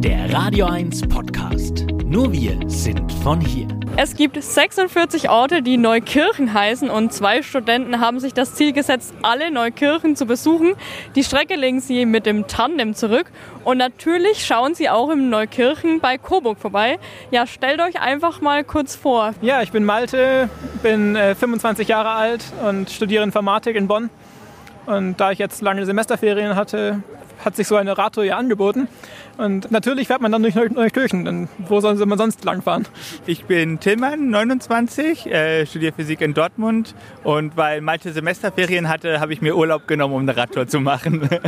Der Radio 1 Podcast. Nur wir sind von hier. Es gibt 46 Orte, die Neukirchen heißen und zwei Studenten haben sich das Ziel gesetzt, alle Neukirchen zu besuchen. Die Strecke legen sie mit dem Tandem zurück und natürlich schauen sie auch im Neukirchen bei Coburg vorbei. Ja, stellt euch einfach mal kurz vor. Ja, ich bin Malte, bin äh, 25 Jahre alt und studiere Informatik in Bonn. Und da ich jetzt lange Semesterferien hatte, hat sich so eine Radtour ja angeboten. Und natürlich fährt man dann durch Neukirchen, denn wo soll man sonst langfahren? Ich bin Tillmann, 29, äh, studiere Physik in Dortmund und weil Malte Semesterferien hatte, habe ich mir Urlaub genommen, um eine Radtour zu machen.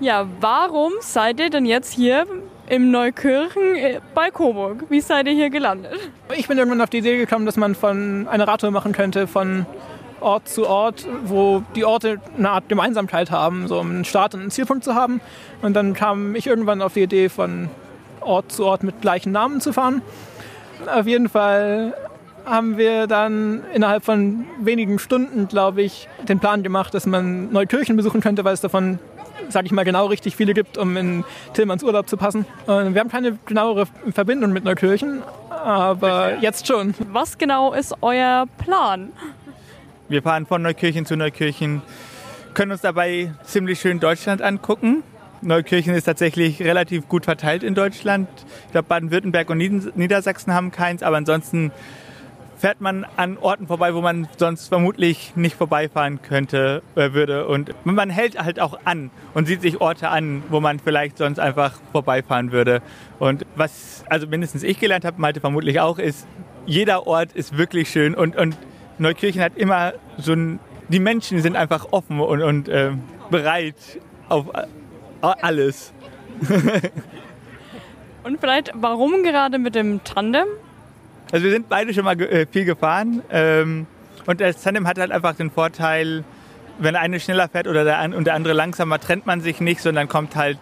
ja, warum seid ihr denn jetzt hier im Neukirchen äh, bei Coburg? Wie seid ihr hier gelandet? Ich bin irgendwann auf die Idee gekommen, dass man von eine Radtour machen könnte von Ort zu Ort, wo die Orte eine Art Gemeinsamkeit haben, so um einen Start und einen Zielpunkt zu haben. Und dann kam ich irgendwann auf die Idee, von Ort zu Ort mit gleichen Namen zu fahren. Auf jeden Fall haben wir dann innerhalb von wenigen Stunden, glaube ich, den Plan gemacht, dass man Neukirchen besuchen könnte, weil es davon, sage ich mal, genau richtig viele gibt, um in Tillmanns Urlaub zu passen. Und wir haben keine genauere Verbindung mit Neukirchen, aber jetzt schon. Was genau ist euer Plan? Wir fahren von Neukirchen zu Neukirchen, können uns dabei ziemlich schön Deutschland angucken. Neukirchen ist tatsächlich relativ gut verteilt in Deutschland. Ich glaube, Baden-Württemberg und Niedersachsen haben keins, aber ansonsten fährt man an Orten vorbei, wo man sonst vermutlich nicht vorbeifahren könnte, äh, würde. Und man hält halt auch an und sieht sich Orte an, wo man vielleicht sonst einfach vorbeifahren würde. Und was also mindestens ich gelernt habe, Malte vermutlich auch, ist, jeder Ort ist wirklich schön und, und Neukirchen hat immer so ein, die Menschen sind einfach offen und, und äh, bereit auf alles. und vielleicht, warum gerade mit dem Tandem? Also wir sind beide schon mal äh, viel gefahren ähm, und das Tandem hat halt einfach den Vorteil, wenn der eine schneller fährt oder der, und der andere langsamer, trennt man sich nicht, sondern kommt halt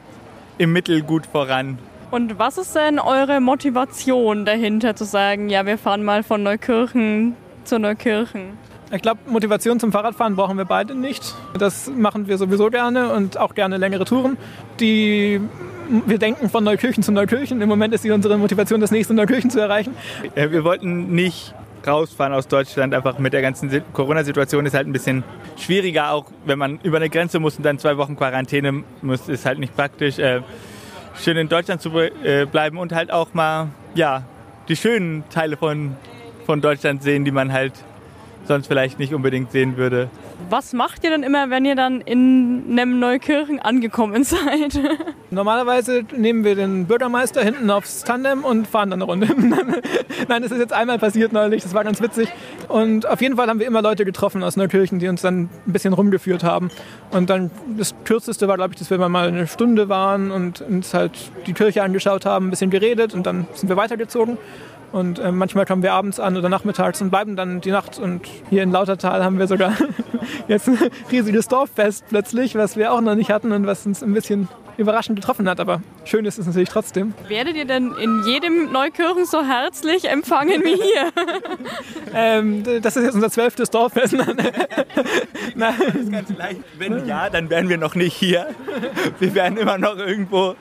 im Mittel gut voran. Und was ist denn eure Motivation dahinter zu sagen, ja, wir fahren mal von Neukirchen zu Neukirchen? Ich glaube, Motivation zum Fahrradfahren brauchen wir beide nicht. Das machen wir sowieso gerne und auch gerne längere Touren. Die wir denken von Neukirchen zu Neukirchen. Im Moment ist sie unsere Motivation, das nächste Neukirchen zu erreichen. Wir wollten nicht rausfahren aus Deutschland, einfach mit der ganzen Corona-Situation ist halt ein bisschen schwieriger, auch wenn man über eine Grenze muss und dann zwei Wochen Quarantäne muss, ist halt nicht praktisch. Äh, schön in Deutschland zu äh, bleiben und halt auch mal, ja, die schönen Teile von von Deutschland sehen, die man halt sonst vielleicht nicht unbedingt sehen würde. Was macht ihr denn immer, wenn ihr dann in einem Neukirchen angekommen seid? Normalerweise nehmen wir den Bürgermeister hinten aufs Tandem und fahren dann eine Runde. Nein, das ist jetzt einmal passiert neulich, das war ganz witzig. Und auf jeden Fall haben wir immer Leute getroffen aus Neukirchen, die uns dann ein bisschen rumgeführt haben. Und dann das kürzeste war, glaube ich, dass wir mal eine Stunde waren und uns halt die Kirche angeschaut haben, ein bisschen geredet und dann sind wir weitergezogen. Und äh, manchmal kommen wir abends an oder nachmittags und bleiben dann die Nacht. Und hier in Lautertal haben wir sogar jetzt ein riesiges Dorffest plötzlich, was wir auch noch nicht hatten und was uns ein bisschen überraschend getroffen hat. Aber schön ist es natürlich trotzdem. Werdet ihr denn in jedem Neukirchen so herzlich empfangen wie hier? ähm, das ist jetzt unser zwölftes Dorffest. Nein. Wenn ja, dann wären wir noch nicht hier. Wir wären immer noch irgendwo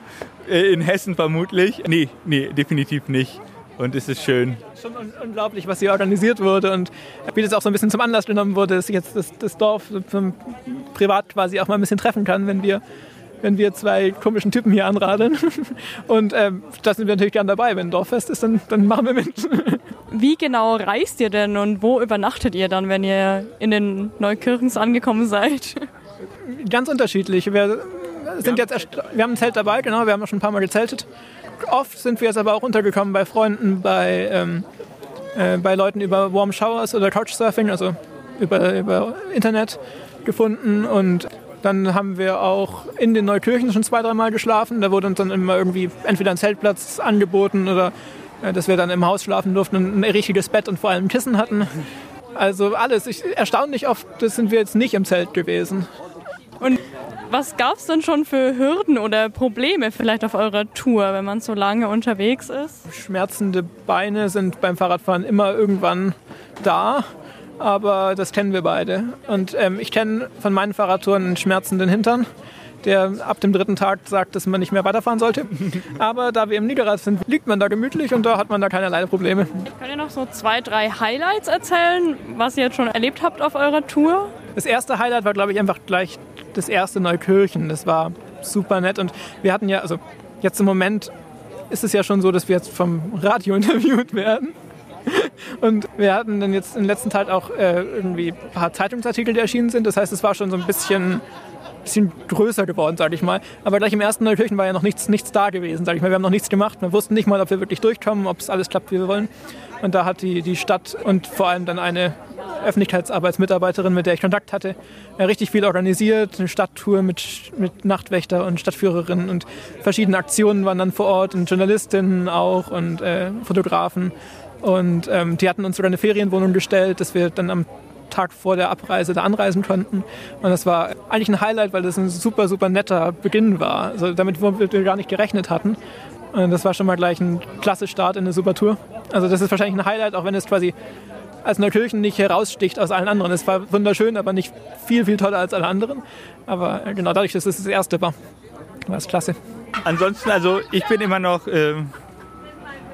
äh, in Hessen vermutlich. Nee, nee, definitiv nicht und es ist schön. Schon unglaublich, was hier organisiert wurde und wie das auch so ein bisschen zum Anlass genommen wurde, dass jetzt das, das Dorf privat quasi auch mal ein bisschen treffen kann, wenn wir, wenn wir zwei komischen Typen hier anradeln. Und ähm, da sind wir natürlich gern dabei. Wenn ein Dorffest ist, dann, dann machen wir mit. Wie genau reist ihr denn und wo übernachtet ihr dann, wenn ihr in den Neukirchens angekommen seid? Ganz unterschiedlich. Wir sind jetzt wir haben ein Zelt dabei, genau, wir haben schon ein paar Mal gezeltet. Oft sind wir jetzt aber auch untergekommen bei Freunden, bei, ähm, äh, bei Leuten über Warm Showers oder Couchsurfing, also über, über Internet gefunden. Und dann haben wir auch in den Neukirchen schon zwei, dreimal geschlafen. Da wurde uns dann immer irgendwie entweder ein Zeltplatz angeboten oder äh, dass wir dann im Haus schlafen durften und ein richtiges Bett und vor allem Kissen hatten. Also alles. Ich, erstaunlich oft das sind wir jetzt nicht im Zelt gewesen. Was gab es denn schon für Hürden oder Probleme vielleicht auf eurer Tour, wenn man so lange unterwegs ist? Schmerzende Beine sind beim Fahrradfahren immer irgendwann da, aber das kennen wir beide. Und ähm, ich kenne von meinen Fahrradtouren einen schmerzenden Hintern. der ab dem dritten Tag sagt, dass man nicht mehr weiterfahren sollte. Aber da wir im Niederrad sind, liegt man da gemütlich und da hat man da keinerlei Probleme. Könnt ihr noch so zwei, drei Highlights erzählen, was ihr jetzt schon erlebt habt auf eurer Tour? Das erste Highlight war, glaube ich, einfach gleich das erste Neukirchen. Das war super nett und wir hatten ja, also jetzt im Moment ist es ja schon so, dass wir jetzt vom Radio interviewt werden. Und wir hatten dann jetzt in letzter Zeit auch äh, irgendwie ein paar Zeitungsartikel, die erschienen sind. Das heißt, es war schon so ein bisschen, bisschen größer geworden, sage ich mal. Aber gleich im ersten Neukirchen war ja noch nichts, nichts da gewesen, sage ich mal. Wir haben noch nichts gemacht. Wir wussten nicht mal, ob wir wirklich durchkommen, ob es alles klappt, wie wir wollen. Und da hat die, die Stadt und vor allem dann eine Öffentlichkeitsarbeitsmitarbeiterin, mit der ich Kontakt hatte, richtig viel organisiert. Eine Stadttour mit, mit Nachtwächter und Stadtführerinnen und verschiedene Aktionen waren dann vor Ort und Journalistinnen auch und äh, Fotografen. Und ähm, die hatten uns sogar eine Ferienwohnung gestellt, dass wir dann am Tag vor der Abreise da anreisen konnten. Und das war eigentlich ein Highlight, weil das ein super, super netter Beginn war. Also damit wir gar nicht gerechnet hatten. Und das war schon mal gleich ein klasse Start in eine super Tour. Also das ist wahrscheinlich ein Highlight, auch wenn es quasi als Neukirchen nicht heraussticht aus allen anderen. Es war wunderschön, aber nicht viel, viel toller als alle anderen. Aber genau dadurch, dass es das erste war, war es klasse. Ansonsten, also ich bin immer noch, äh,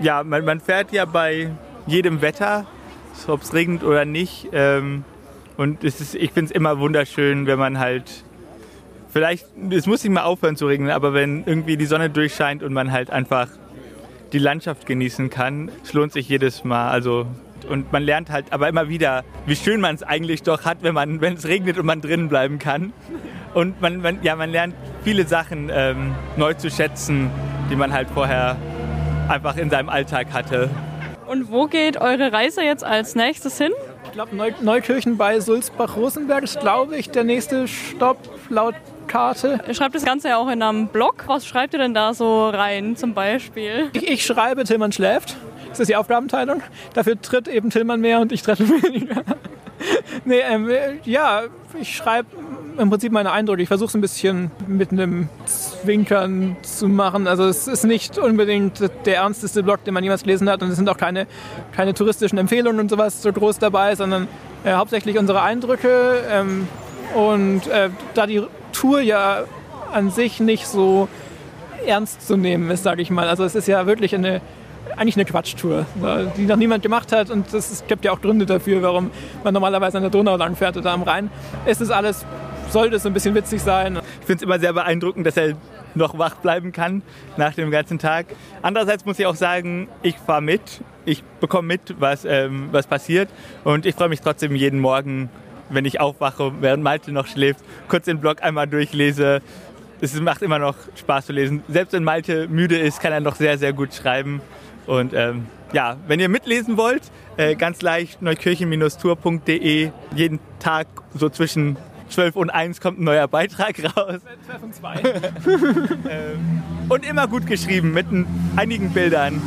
ja, man, man, fährt ja bei jedem Wetter, ob es regnet oder nicht. Ähm, und es ist, ich finde es immer wunderschön, wenn man halt, vielleicht, es muss nicht mal aufhören zu regnen, aber wenn irgendwie die Sonne durchscheint und man halt einfach die Landschaft genießen kann, es lohnt sich jedes Mal. Also und man lernt halt aber immer wieder, wie schön man es eigentlich doch hat, wenn man, wenn es regnet und man drinnen bleiben kann. Und man, man ja, man lernt viele Sachen ähm, neu zu schätzen, die man halt vorher einfach in seinem Alltag hatte. Und wo geht eure Reise jetzt als nächstes hin? Ich glaube, Neu Neukirchen bei Sulzbach-Rosenberg ist, glaube ich, der nächste Stopp laut Karte. Ihr schreibt das Ganze ja auch in einem Blog. Was schreibt ihr denn da so rein zum Beispiel? Ich, ich schreibe, Tillmann schläft. Das ist die Aufgabenteilung. Dafür tritt eben Tillmann mehr und ich trete weniger. nee, ähm, ja, ich schreibe im Prinzip meine Eindrücke. Ich versuche es ein bisschen mit einem Zwinkern zu machen. Also es ist nicht unbedingt der ernsteste Blog, den man jemals gelesen hat. Und es sind auch keine, keine touristischen Empfehlungen und sowas so groß dabei, sondern äh, hauptsächlich unsere Eindrücke. Ähm, und äh, da die Tour ja an sich nicht so ernst zu nehmen ist, sage ich mal. Also es ist ja wirklich eine eigentlich eine Quatschtour, die noch niemand gemacht hat. Und es gibt ja auch Gründe dafür, warum man normalerweise an der Donau lang fährt oder am Rhein. Es ist alles, sollte es ein bisschen witzig sein. Ich finde es immer sehr beeindruckend, dass er noch wach bleiben kann nach dem ganzen Tag. Andererseits muss ich auch sagen, ich fahre mit. Ich bekomme mit, was, ähm, was passiert. Und ich freue mich trotzdem jeden Morgen, wenn ich aufwache, während Malte noch schläft, kurz den Blog einmal durchlese. Es macht immer noch Spaß zu lesen. Selbst wenn Malte müde ist, kann er noch sehr, sehr gut schreiben. Und ähm, ja, wenn ihr mitlesen wollt, äh, ganz leicht neukirchen-tour.de. Jeden Tag so zwischen 12 und 1 kommt ein neuer Beitrag raus. 12 und 2. ähm, und immer gut geschrieben mit einigen Bildern.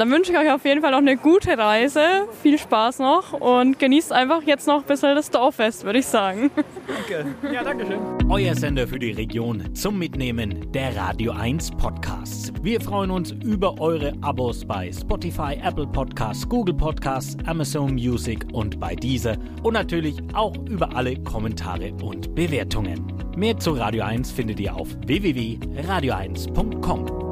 Dann wünsche ich euch auf jeden Fall noch eine gute Reise. Viel Spaß noch und genießt einfach jetzt noch ein bisschen das Dorffest, würde ich sagen. Danke. Ja, danke schön. Euer Sender für die Region zum Mitnehmen der Radio 1 Podcasts. Wir freuen uns über eure Abos bei Spotify, Apple Podcasts, Google Podcasts, Amazon Music und bei dieser und natürlich auch über alle Kommentare und Bewertungen. Mehr zu Radio 1 findet ihr auf www.radio1.com.